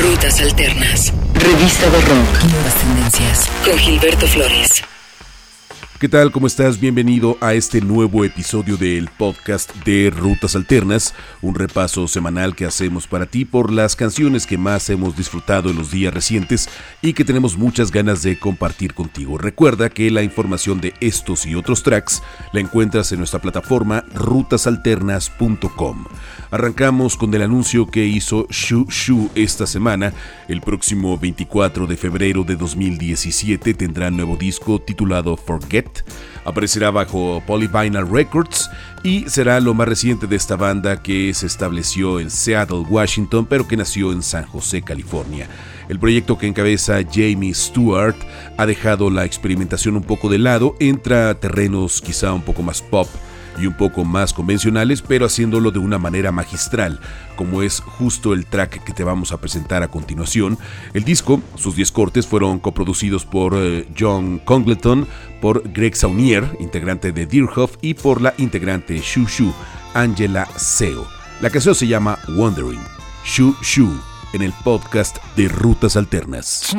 Rutas Alternas. Revista de Rock. Nuevas tendencias. Con Gilberto Flores. ¿Qué tal? ¿Cómo estás? Bienvenido a este nuevo episodio del podcast de Rutas Alternas, un repaso semanal que hacemos para ti por las canciones que más hemos disfrutado en los días recientes y que tenemos muchas ganas de compartir contigo. Recuerda que la información de estos y otros tracks la encuentras en nuestra plataforma rutasalternas.com. Arrancamos con el anuncio que hizo Shu Shu esta semana. El próximo 24 de febrero de 2017 tendrá nuevo disco titulado Forget Aparecerá bajo Polyvinyl Records y será lo más reciente de esta banda que se estableció en Seattle, Washington, pero que nació en San José, California. El proyecto que encabeza Jamie Stewart ha dejado la experimentación un poco de lado, entra a terrenos quizá un poco más pop y un poco más convencionales, pero haciéndolo de una manera magistral, como es justo el track que te vamos a presentar a continuación. El disco, sus 10 cortes, fueron coproducidos por eh, John Congleton, por Greg Saunier, integrante de Deerhoff, y por la integrante Shu Shu, Angela Seo. La canción se llama Wondering, Shu Shu, en el podcast de Rutas Alternas.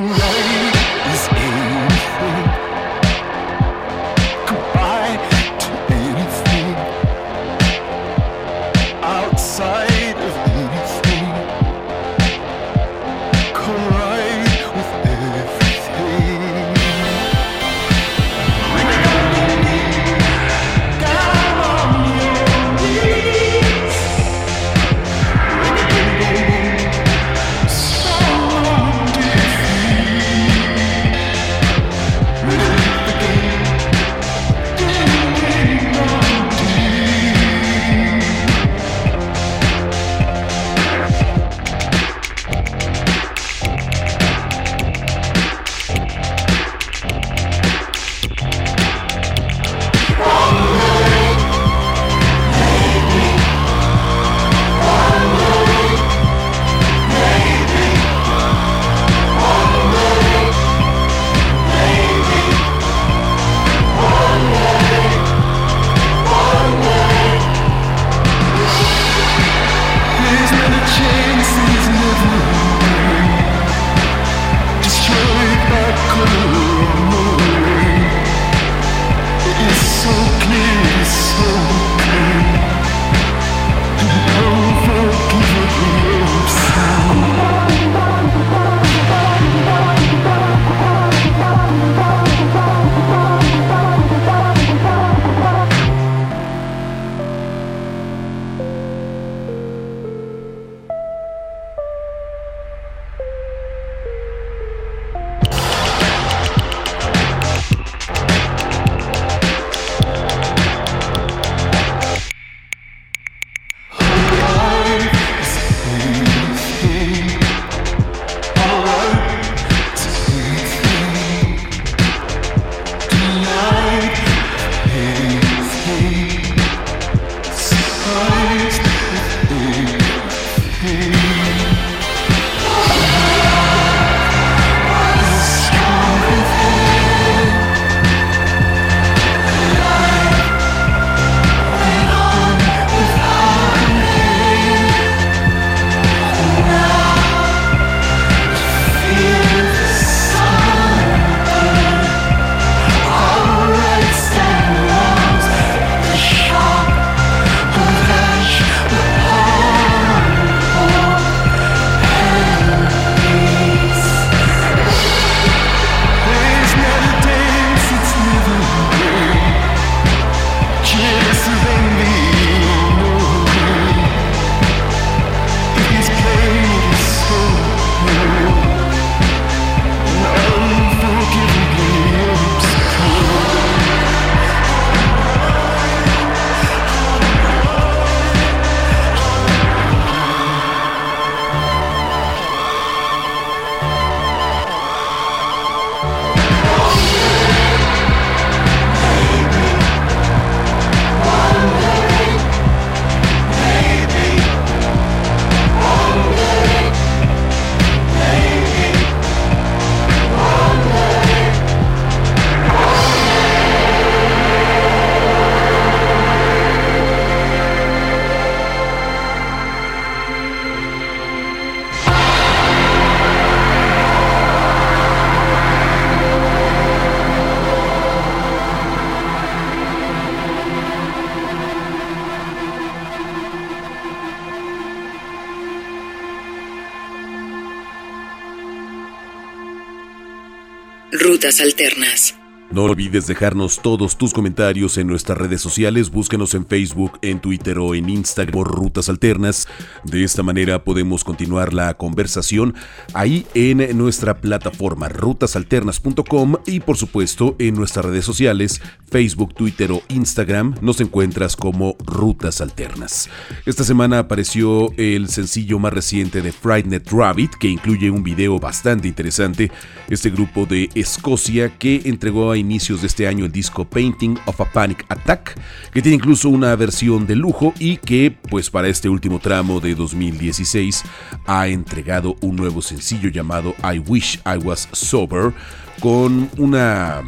Rutas Alternas. No olvides dejarnos todos tus comentarios en nuestras redes sociales, búsquenos en Facebook, en Twitter o en Instagram por Rutas Alternas. De esta manera podemos continuar la conversación ahí en nuestra plataforma rutasalternas.com y por supuesto en nuestras redes sociales, Facebook, Twitter o Instagram, nos encuentras como Rutas Alternas. Esta semana apareció el sencillo más reciente de Frightened Rabbit que incluye un video bastante interesante, este grupo de Escocia que entregó a inicios de este año el disco Painting of a Panic Attack, que tiene incluso una versión de lujo y que, pues para este último tramo de 2016, ha entregado un nuevo sencillo llamado I Wish I Was Sober, con una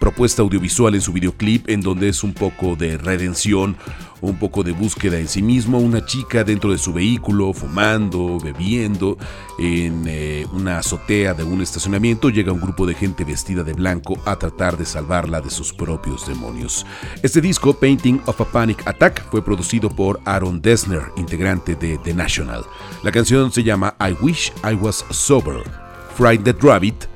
propuesta audiovisual en su videoclip en donde es un poco de redención, un poco de búsqueda en sí mismo, una chica dentro de su vehículo, fumando, bebiendo, en eh, una azotea de un estacionamiento llega un grupo de gente vestida de blanco a tratar de salvarla de sus propios demonios. Este disco, Painting of a Panic Attack, fue producido por Aaron Dessner, integrante de The National. La canción se llama I Wish I Was Sober, Friday Rabbit,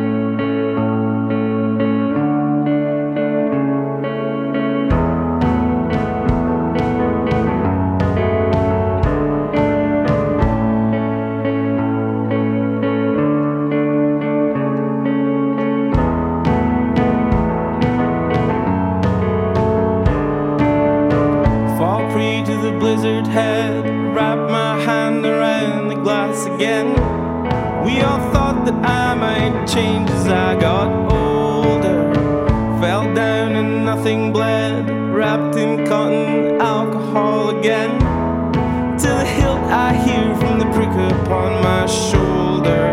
again. To the hilt I hear from the brick upon my shoulder.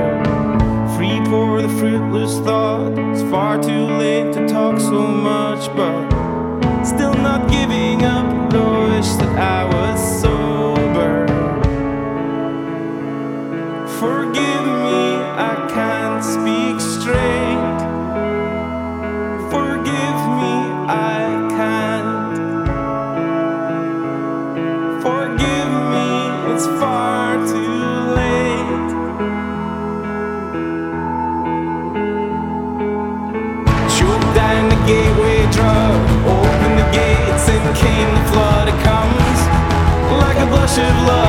Free pour the fruitless thought. It's far too late to talk so much, but still not giving up the wish that I. of love.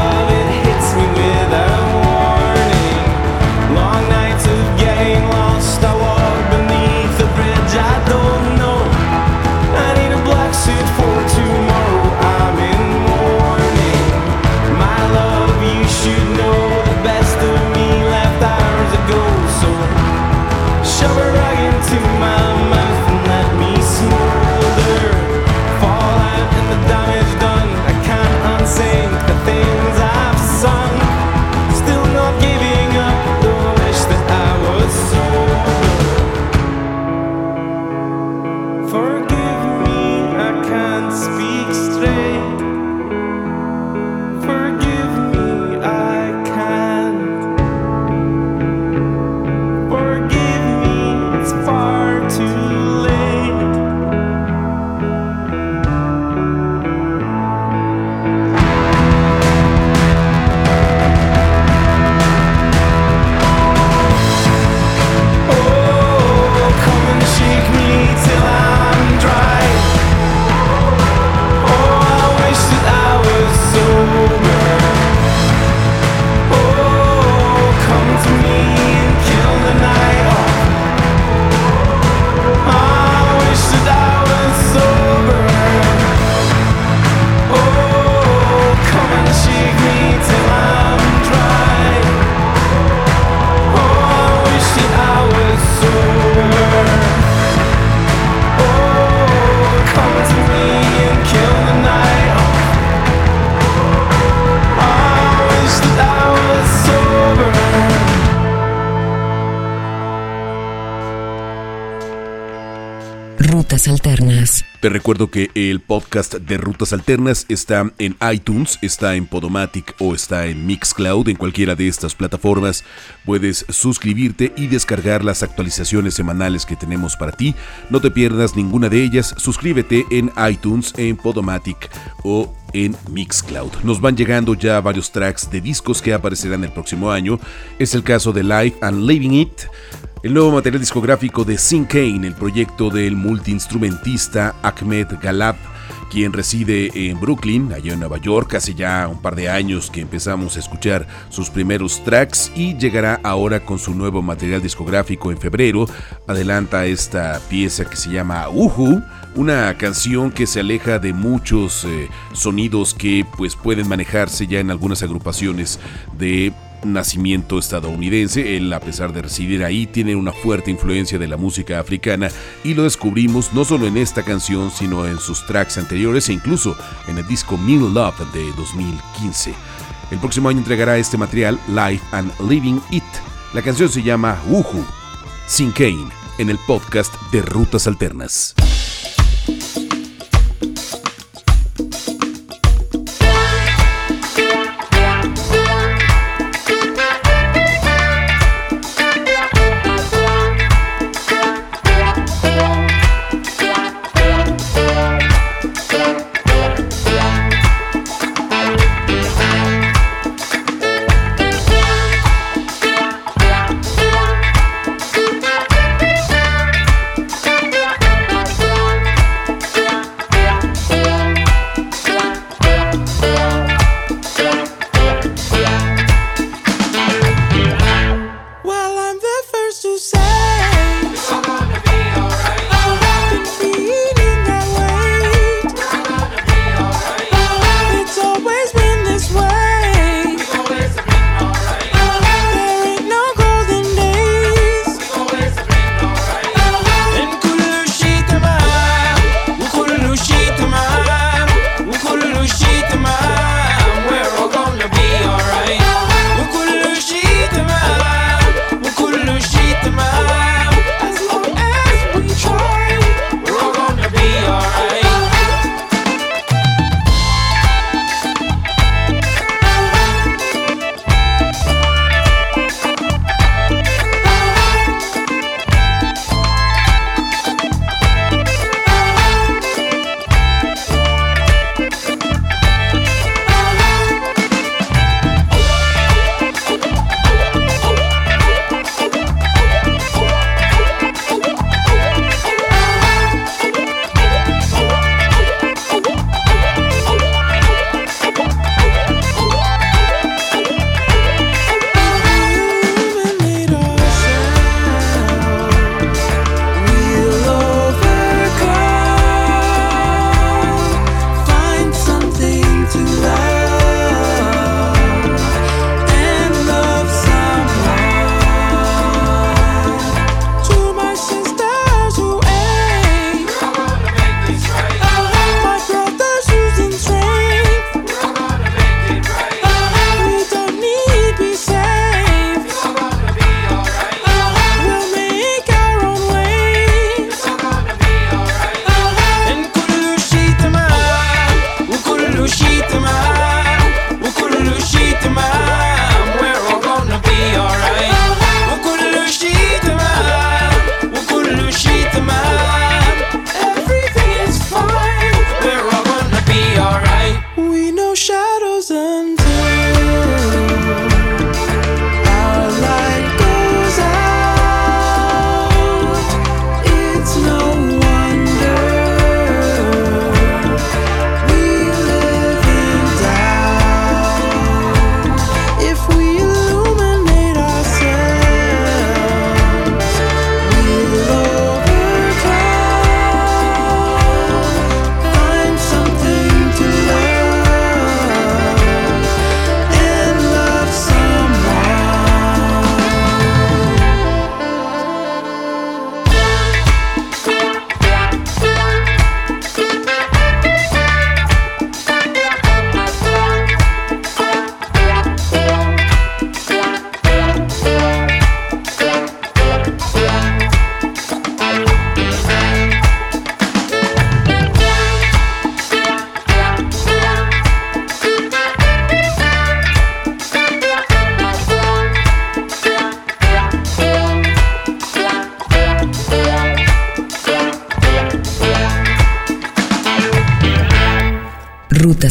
Te recuerdo que el podcast de Rutas Alternas está en iTunes, está en Podomatic o está en Mixcloud. En cualquiera de estas plataformas puedes suscribirte y descargar las actualizaciones semanales que tenemos para ti. No te pierdas ninguna de ellas. Suscríbete en iTunes, en Podomatic o en Mixcloud. Nos van llegando ya varios tracks de discos que aparecerán el próximo año. Es el caso de Life and Living It, el nuevo material discográfico de Sin Kane, el proyecto del multiinstrumentista Ahmed Galab quien reside en Brooklyn, allá en Nueva York, hace ya un par de años que empezamos a escuchar sus primeros tracks y llegará ahora con su nuevo material discográfico en febrero. Adelanta esta pieza que se llama Uhu, una canción que se aleja de muchos eh, sonidos que pues pueden manejarse ya en algunas agrupaciones de nacimiento estadounidense. Él, a pesar de residir ahí, tiene una fuerte influencia de la música africana y lo descubrimos no solo en esta canción, sino en sus tracks anteriores e incluso en el disco Mean Love de 2015. El próximo año entregará este material Life and Living It. La canción se llama Uhu, Sin Kane, en el podcast de Rutas Alternas.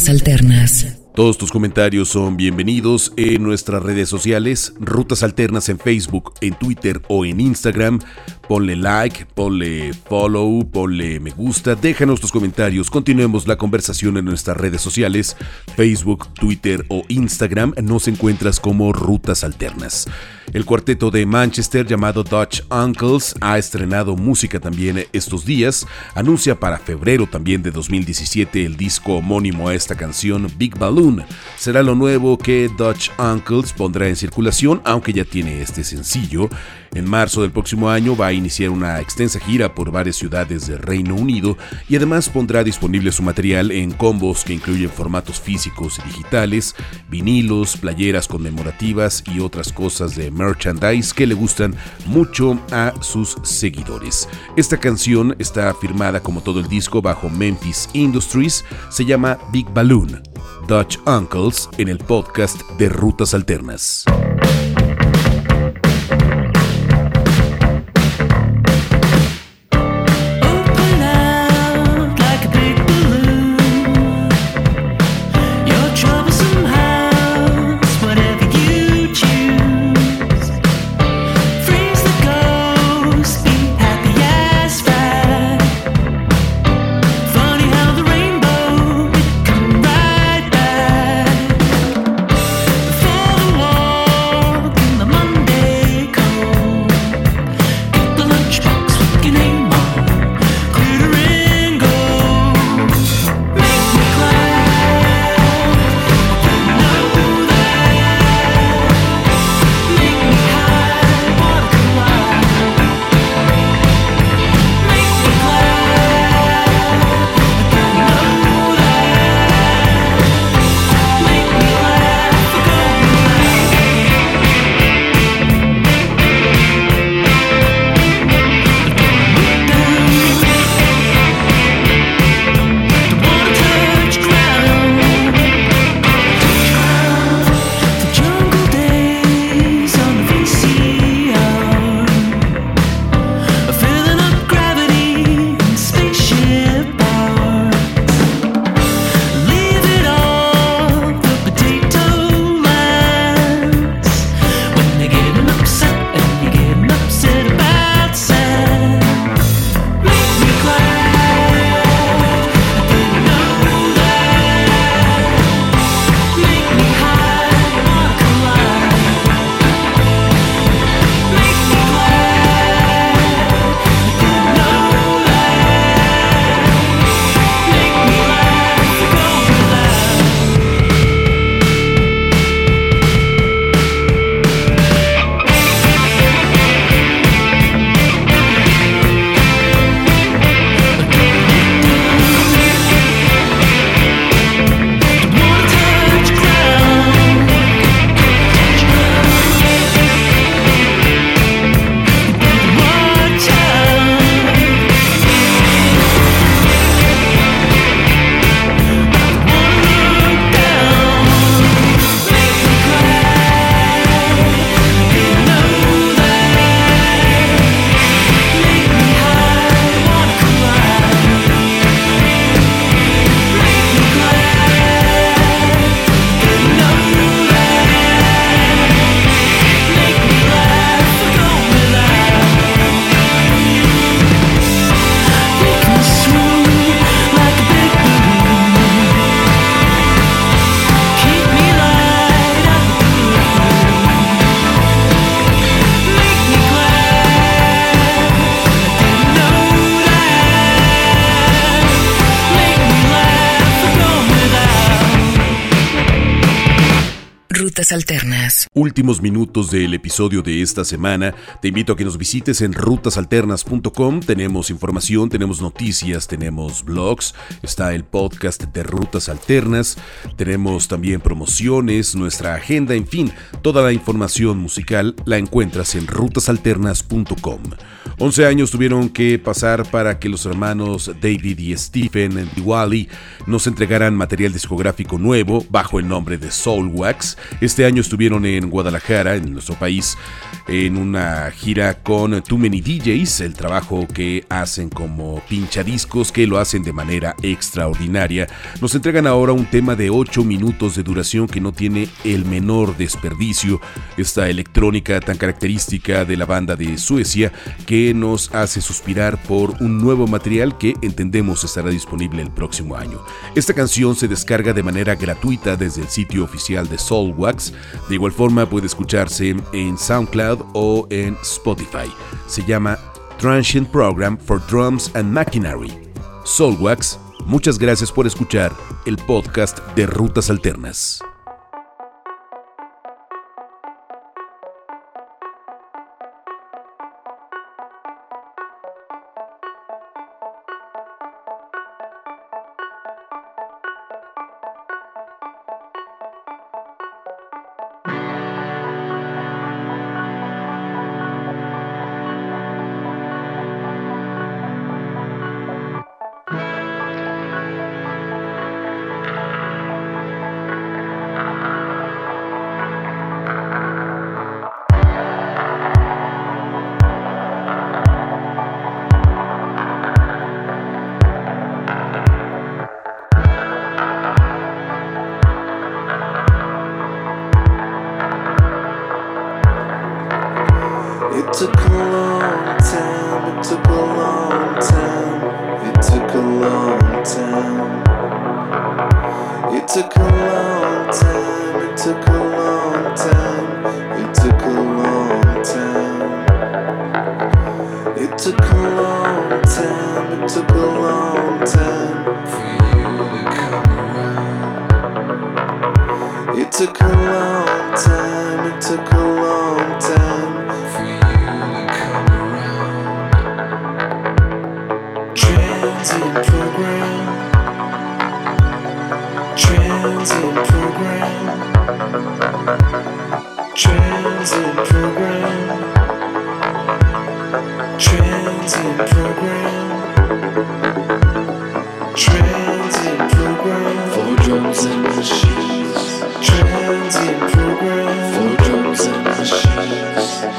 Alternas. Todos tus comentarios son bienvenidos en nuestras redes sociales, Rutas Alternas en Facebook, en Twitter o en Instagram. Ponle like, ponle follow, ponle me gusta, déjanos tus comentarios, continuemos la conversación en nuestras redes sociales, Facebook, Twitter o Instagram, nos encuentras como Rutas Alternas. El cuarteto de Manchester llamado Dutch Uncles ha estrenado música también estos días, anuncia para febrero también de 2017 el disco homónimo a esta canción Big Balloon. Será lo nuevo que Dutch Uncles pondrá en circulación, aunque ya tiene este sencillo. En marzo del próximo año va a iniciar una extensa gira por varias ciudades del Reino Unido y además pondrá disponible su material en combos que incluyen formatos físicos y digitales, vinilos, playeras conmemorativas y otras cosas de merchandise que le gustan mucho a sus seguidores. Esta canción está firmada como todo el disco bajo Memphis Industries, se llama Big Balloon, Dutch Uncles en el podcast de Rutas Alternas. Alternas. Últimos minutos del episodio de esta semana. Te invito a que nos visites en rutasalternas.com. Tenemos información, tenemos noticias, tenemos blogs, está el podcast de Rutas Alternas, tenemos también promociones, nuestra agenda, en fin, toda la información musical la encuentras en rutasalternas.com. 11 años tuvieron que pasar para que los hermanos David y Stephen Diwali nos entregaran material discográfico nuevo bajo el nombre de Soul Wax. Este Este año estuvieron en Guadalajara, en nuestro país, en una gira con Too Many DJs, el trabajo que hacen como pinchadiscos, que lo hacen de manera extraordinaria. Nos entregan ahora un tema de 8 minutos de duración que no tiene el menor desperdicio, esta electrónica tan característica de la banda de Suecia que nos hace suspirar por un nuevo material que entendemos estará disponible el próximo año. Esta canción se descarga de manera gratuita desde el sitio oficial de Soulwax, de igual forma puede escucharse en SoundCloud o en Spotify. Se llama Transient Program for Drums and Machinery. Soulwax, muchas gracias por escuchar el podcast de Rutas Alternas. It took a long time. It took a long time, it took a long time, it took a long time. It took a long time, it took a long time for you to come around. It took for drums and machines.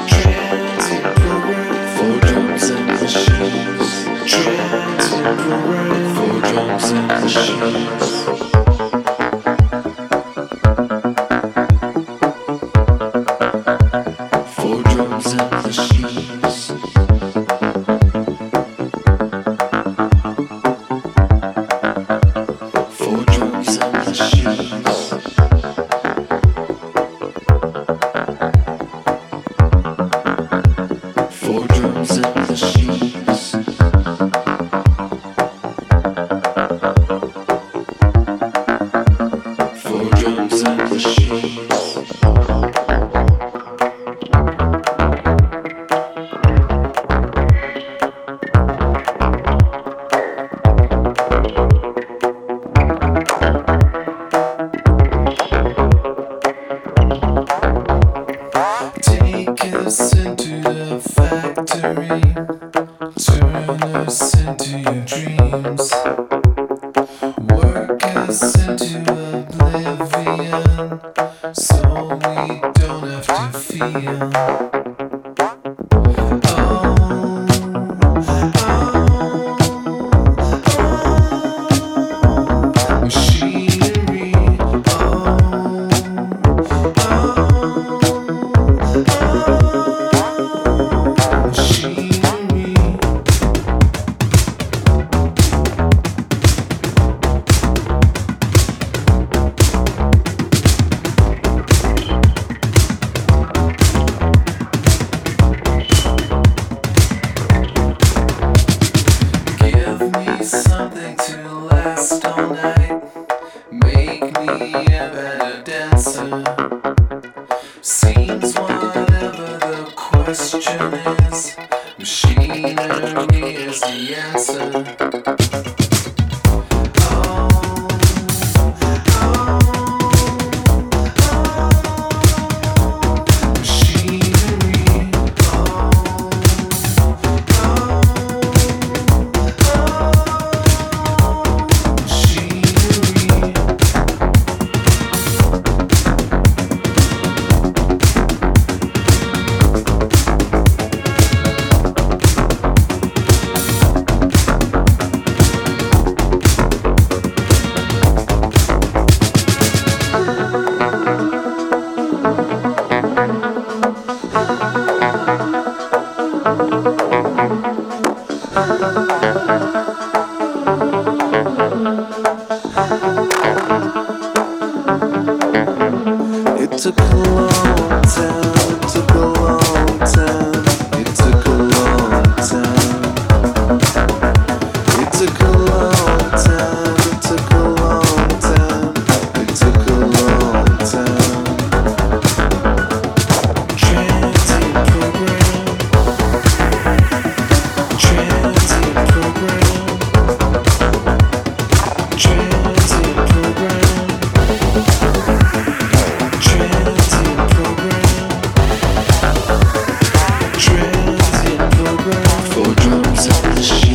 the shit.